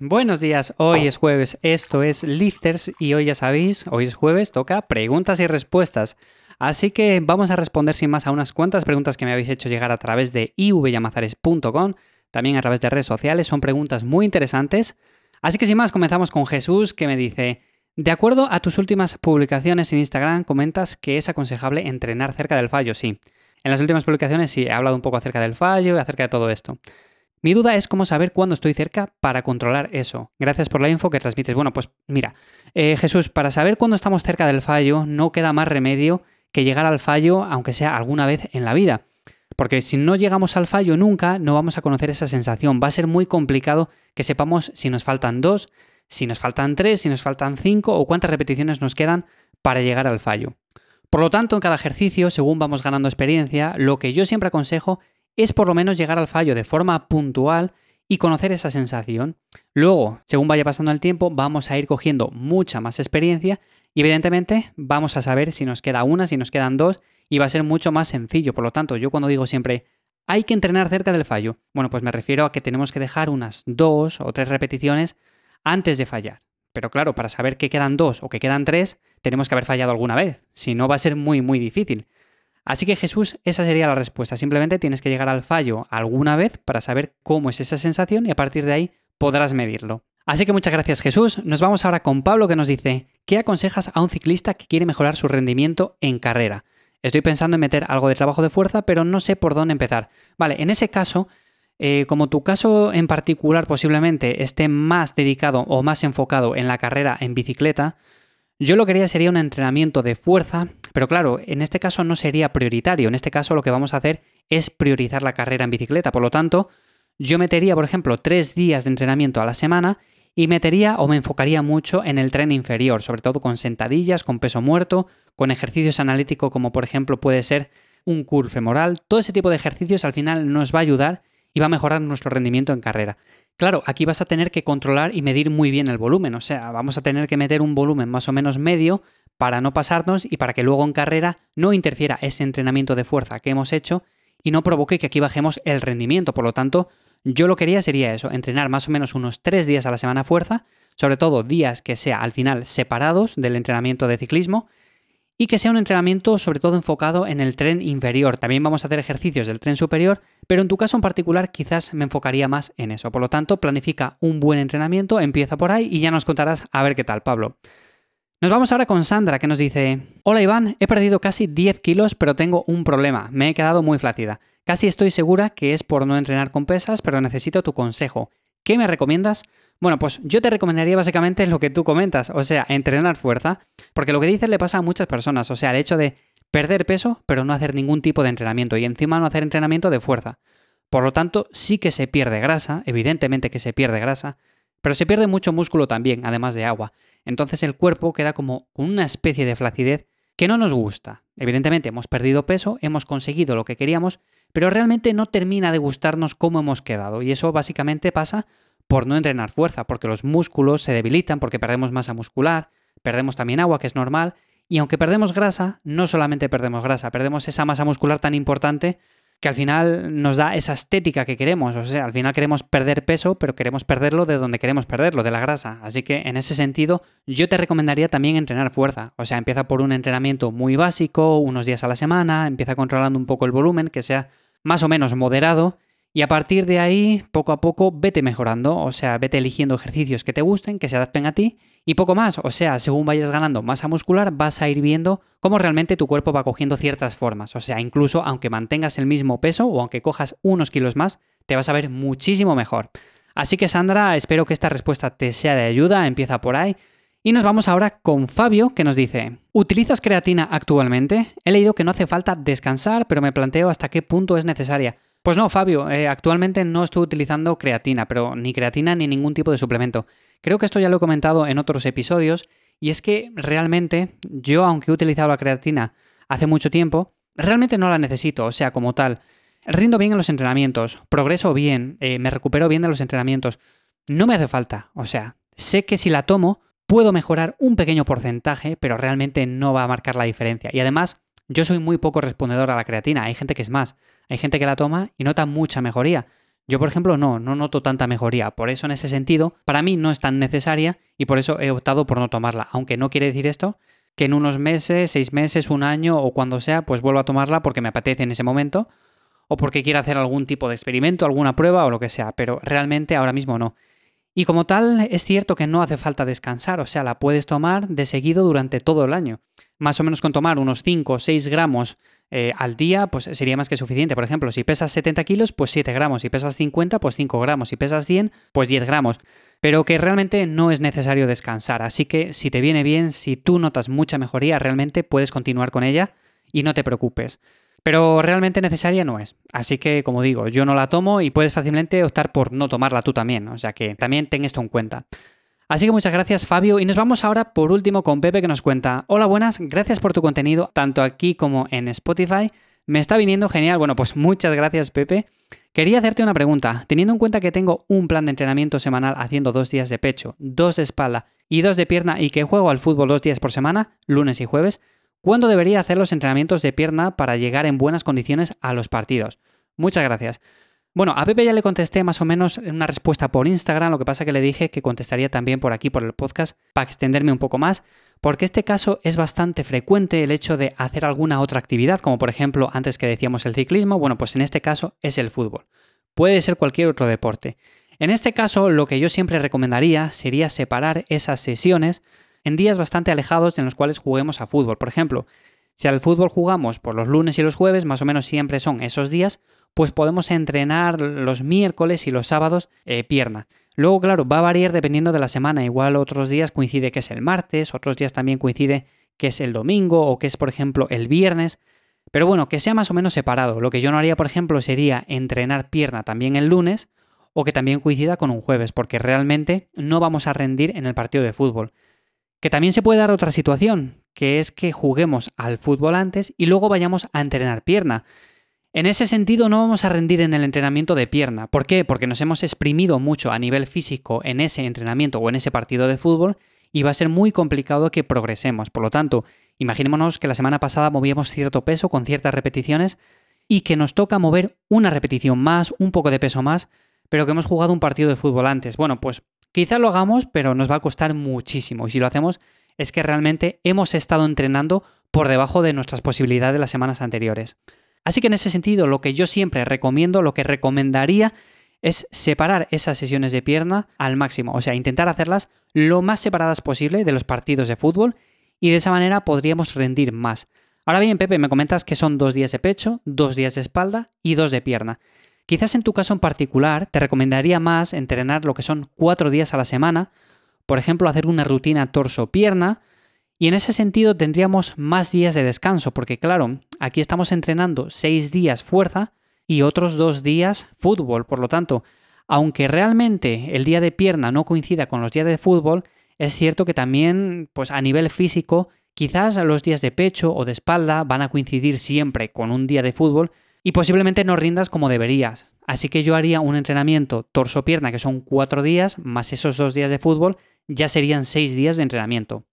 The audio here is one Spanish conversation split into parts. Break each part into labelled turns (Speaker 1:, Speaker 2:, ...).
Speaker 1: Buenos días, hoy es jueves, esto es Lifters y hoy ya sabéis, hoy es jueves, toca preguntas y respuestas. Así que vamos a responder sin más a unas cuantas preguntas que me habéis hecho llegar a través de ivyamazares.com, también a través de redes sociales, son preguntas muy interesantes. Así que sin más, comenzamos con Jesús que me dice, de acuerdo a tus últimas publicaciones en Instagram, comentas que es aconsejable entrenar cerca del fallo, sí. En las últimas publicaciones sí he hablado un poco acerca del fallo y acerca de todo esto. Mi duda es cómo saber cuándo estoy cerca para controlar eso. Gracias por la info que transmites. Bueno, pues mira, eh, Jesús, para saber cuándo estamos cerca del fallo, no queda más remedio que llegar al fallo, aunque sea alguna vez en la vida. Porque si no llegamos al fallo nunca, no vamos a conocer esa sensación. Va a ser muy complicado que sepamos si nos faltan dos, si nos faltan tres, si nos faltan cinco o cuántas repeticiones nos quedan para llegar al fallo. Por lo tanto, en cada ejercicio, según vamos ganando experiencia, lo que yo siempre aconsejo es por lo menos llegar al fallo de forma puntual y conocer esa sensación. Luego, según vaya pasando el tiempo, vamos a ir cogiendo mucha más experiencia y evidentemente vamos a saber si nos queda una, si nos quedan dos y va a ser mucho más sencillo. Por lo tanto, yo cuando digo siempre hay que entrenar cerca del fallo, bueno, pues me refiero a que tenemos que dejar unas dos o tres repeticiones antes de fallar. Pero claro, para saber que quedan dos o que quedan tres, tenemos que haber fallado alguna vez. Si no, va a ser muy, muy difícil. Así que Jesús, esa sería la respuesta. Simplemente tienes que llegar al fallo alguna vez para saber cómo es esa sensación y a partir de ahí podrás medirlo. Así que muchas gracias Jesús. Nos vamos ahora con Pablo que nos dice, ¿qué aconsejas a un ciclista que quiere mejorar su rendimiento en carrera? Estoy pensando en meter algo de trabajo de fuerza, pero no sé por dónde empezar. Vale, en ese caso, eh, como tu caso en particular posiblemente esté más dedicado o más enfocado en la carrera en bicicleta, yo lo que haría sería un entrenamiento de fuerza, pero claro, en este caso no sería prioritario. En este caso lo que vamos a hacer es priorizar la carrera en bicicleta. Por lo tanto, yo metería, por ejemplo, tres días de entrenamiento a la semana y metería o me enfocaría mucho en el tren inferior, sobre todo con sentadillas, con peso muerto, con ejercicios analíticos como por ejemplo puede ser un curl femoral. Todo ese tipo de ejercicios al final nos va a ayudar y va a mejorar nuestro rendimiento en carrera. Claro, aquí vas a tener que controlar y medir muy bien el volumen, o sea, vamos a tener que meter un volumen más o menos medio para no pasarnos y para que luego en carrera no interfiera ese entrenamiento de fuerza que hemos hecho y no provoque que aquí bajemos el rendimiento. Por lo tanto, yo lo que haría sería eso, entrenar más o menos unos tres días a la semana fuerza, sobre todo días que sea al final separados del entrenamiento de ciclismo y que sea un entrenamiento sobre todo enfocado en el tren inferior. También vamos a hacer ejercicios del tren superior, pero en tu caso en particular quizás me enfocaría más en eso. Por lo tanto, planifica un buen entrenamiento, empieza por ahí y ya nos contarás a ver qué tal, Pablo. Nos vamos ahora con Sandra que nos dice, hola Iván, he perdido casi 10 kilos pero tengo un problema, me he quedado muy flácida. Casi estoy segura que es por no entrenar con pesas, pero necesito tu consejo. ¿Qué me recomiendas? Bueno, pues yo te recomendaría básicamente lo que tú comentas, o sea, entrenar fuerza, porque lo que dices le pasa a muchas personas, o sea, el hecho de perder peso pero no hacer ningún tipo de entrenamiento y encima no hacer entrenamiento de fuerza. Por lo tanto, sí que se pierde grasa, evidentemente que se pierde grasa, pero se pierde mucho músculo también, además de agua. Entonces el cuerpo queda como una especie de flacidez que no nos gusta. Evidentemente hemos perdido peso, hemos conseguido lo que queríamos, pero realmente no termina de gustarnos cómo hemos quedado. Y eso básicamente pasa por no entrenar fuerza, porque los músculos se debilitan, porque perdemos masa muscular, perdemos también agua, que es normal, y aunque perdemos grasa, no solamente perdemos grasa, perdemos esa masa muscular tan importante que al final nos da esa estética que queremos. O sea, al final queremos perder peso, pero queremos perderlo de donde queremos perderlo, de la grasa. Así que en ese sentido, yo te recomendaría también entrenar fuerza. O sea, empieza por un entrenamiento muy básico, unos días a la semana, empieza controlando un poco el volumen, que sea más o menos moderado y a partir de ahí, poco a poco, vete mejorando, o sea, vete eligiendo ejercicios que te gusten, que se adapten a ti y poco más, o sea, según vayas ganando masa muscular, vas a ir viendo cómo realmente tu cuerpo va cogiendo ciertas formas, o sea, incluso aunque mantengas el mismo peso o aunque cojas unos kilos más, te vas a ver muchísimo mejor. Así que Sandra, espero que esta respuesta te sea de ayuda, empieza por ahí. Y nos vamos ahora con Fabio, que nos dice, ¿utilizas creatina actualmente? He leído que no hace falta descansar, pero me planteo hasta qué punto es necesaria. Pues no, Fabio, eh, actualmente no estoy utilizando creatina, pero ni creatina ni ningún tipo de suplemento. Creo que esto ya lo he comentado en otros episodios, y es que realmente yo, aunque he utilizado la creatina hace mucho tiempo, realmente no la necesito, o sea, como tal. Rindo bien en los entrenamientos, progreso bien, eh, me recupero bien de los entrenamientos. No me hace falta, o sea, sé que si la tomo puedo mejorar un pequeño porcentaje, pero realmente no va a marcar la diferencia. Y además, yo soy muy poco respondedor a la creatina. Hay gente que es más. Hay gente que la toma y nota mucha mejoría. Yo, por ejemplo, no, no noto tanta mejoría. Por eso, en ese sentido, para mí no es tan necesaria y por eso he optado por no tomarla. Aunque no quiere decir esto que en unos meses, seis meses, un año o cuando sea, pues vuelva a tomarla porque me apetece en ese momento o porque quiera hacer algún tipo de experimento, alguna prueba o lo que sea. Pero realmente ahora mismo no. Y como tal, es cierto que no hace falta descansar, o sea, la puedes tomar de seguido durante todo el año. Más o menos con tomar unos 5 o 6 gramos eh, al día, pues sería más que suficiente. Por ejemplo, si pesas 70 kilos, pues 7 gramos. Si pesas 50, pues 5 gramos. Si pesas 100, pues 10 gramos. Pero que realmente no es necesario descansar. Así que si te viene bien, si tú notas mucha mejoría, realmente puedes continuar con ella y no te preocupes. Pero realmente necesaria no es. Así que, como digo, yo no la tomo y puedes fácilmente optar por no tomarla tú también. O sea que también ten esto en cuenta. Así que muchas gracias Fabio y nos vamos ahora por último con Pepe que nos cuenta, hola buenas, gracias por tu contenido tanto aquí como en Spotify, me está viniendo genial, bueno pues muchas gracias Pepe. Quería hacerte una pregunta, teniendo en cuenta que tengo un plan de entrenamiento semanal haciendo dos días de pecho, dos de espalda y dos de pierna y que juego al fútbol dos días por semana, lunes y jueves, ¿Cuándo debería hacer los entrenamientos de pierna para llegar en buenas condiciones a los partidos? Muchas gracias. Bueno, a Pepe ya le contesté más o menos una respuesta por Instagram, lo que pasa que le dije que contestaría también por aquí, por el podcast, para extenderme un poco más, porque este caso es bastante frecuente el hecho de hacer alguna otra actividad, como por ejemplo antes que decíamos el ciclismo, bueno, pues en este caso es el fútbol. Puede ser cualquier otro deporte. En este caso, lo que yo siempre recomendaría sería separar esas sesiones en días bastante alejados en los cuales juguemos a fútbol. Por ejemplo, si al fútbol jugamos por los lunes y los jueves, más o menos siempre son esos días, pues podemos entrenar los miércoles y los sábados eh, pierna. Luego, claro, va a variar dependiendo de la semana. Igual otros días coincide que es el martes, otros días también coincide que es el domingo o que es, por ejemplo, el viernes. Pero bueno, que sea más o menos separado. Lo que yo no haría, por ejemplo, sería entrenar pierna también el lunes o que también coincida con un jueves, porque realmente no vamos a rendir en el partido de fútbol. Que también se puede dar otra situación, que es que juguemos al fútbol antes y luego vayamos a entrenar pierna. En ese sentido no vamos a rendir en el entrenamiento de pierna. ¿Por qué? Porque nos hemos exprimido mucho a nivel físico en ese entrenamiento o en ese partido de fútbol y va a ser muy complicado que progresemos. Por lo tanto, imaginémonos que la semana pasada movíamos cierto peso con ciertas repeticiones y que nos toca mover una repetición más, un poco de peso más, pero que hemos jugado un partido de fútbol antes. Bueno, pues Quizá lo hagamos, pero nos va a costar muchísimo. Y si lo hacemos, es que realmente hemos estado entrenando por debajo de nuestras posibilidades de las semanas anteriores. Así que en ese sentido, lo que yo siempre recomiendo, lo que recomendaría, es separar esas sesiones de pierna al máximo. O sea, intentar hacerlas lo más separadas posible de los partidos de fútbol y de esa manera podríamos rendir más. Ahora bien, Pepe, me comentas que son dos días de pecho, dos días de espalda y dos de pierna. Quizás en tu caso en particular te recomendaría más entrenar lo que son cuatro días a la semana, por ejemplo hacer una rutina torso-pierna, y en ese sentido tendríamos más días de descanso, porque claro, aquí estamos entrenando seis días fuerza y otros dos días fútbol, por lo tanto, aunque realmente el día de pierna no coincida con los días de fútbol, es cierto que también, pues a nivel físico, quizás los días de pecho o de espalda van a coincidir siempre con un día de fútbol, y posiblemente no rindas como deberías. Así que yo haría un entrenamiento torso-pierna que son cuatro días, más esos dos días de fútbol, ya serían seis días de entrenamiento.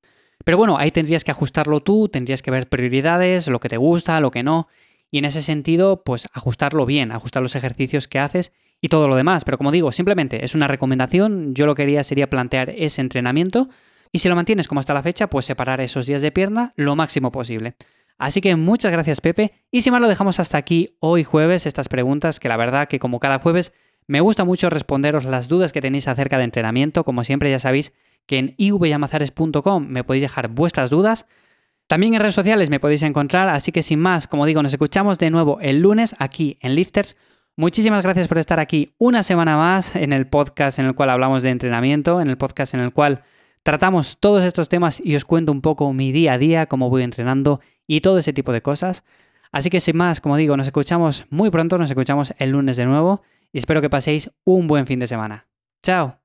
Speaker 1: Pero bueno, ahí tendrías que ajustarlo tú, tendrías que ver prioridades, lo que te gusta, lo que no, y en ese sentido, pues ajustarlo bien, ajustar los ejercicios que haces y todo lo demás. Pero como digo, simplemente es una recomendación, yo lo que haría sería plantear ese entrenamiento y si lo mantienes como hasta la fecha, pues separar esos días de pierna lo máximo posible. Así que muchas gracias Pepe y sin más lo dejamos hasta aquí hoy jueves estas preguntas que la verdad que como cada jueves me gusta mucho responderos las dudas que tenéis acerca de entrenamiento, como siempre ya sabéis que en ivyamazares.com me podéis dejar vuestras dudas. También en redes sociales me podéis encontrar, así que sin más, como digo, nos escuchamos de nuevo el lunes aquí en Lifters. Muchísimas gracias por estar aquí una semana más en el podcast en el cual hablamos de entrenamiento, en el podcast en el cual tratamos todos estos temas y os cuento un poco mi día a día, cómo voy entrenando y todo ese tipo de cosas. Así que sin más, como digo, nos escuchamos muy pronto, nos escuchamos el lunes de nuevo y espero que paséis un buen fin de semana. ¡Chao!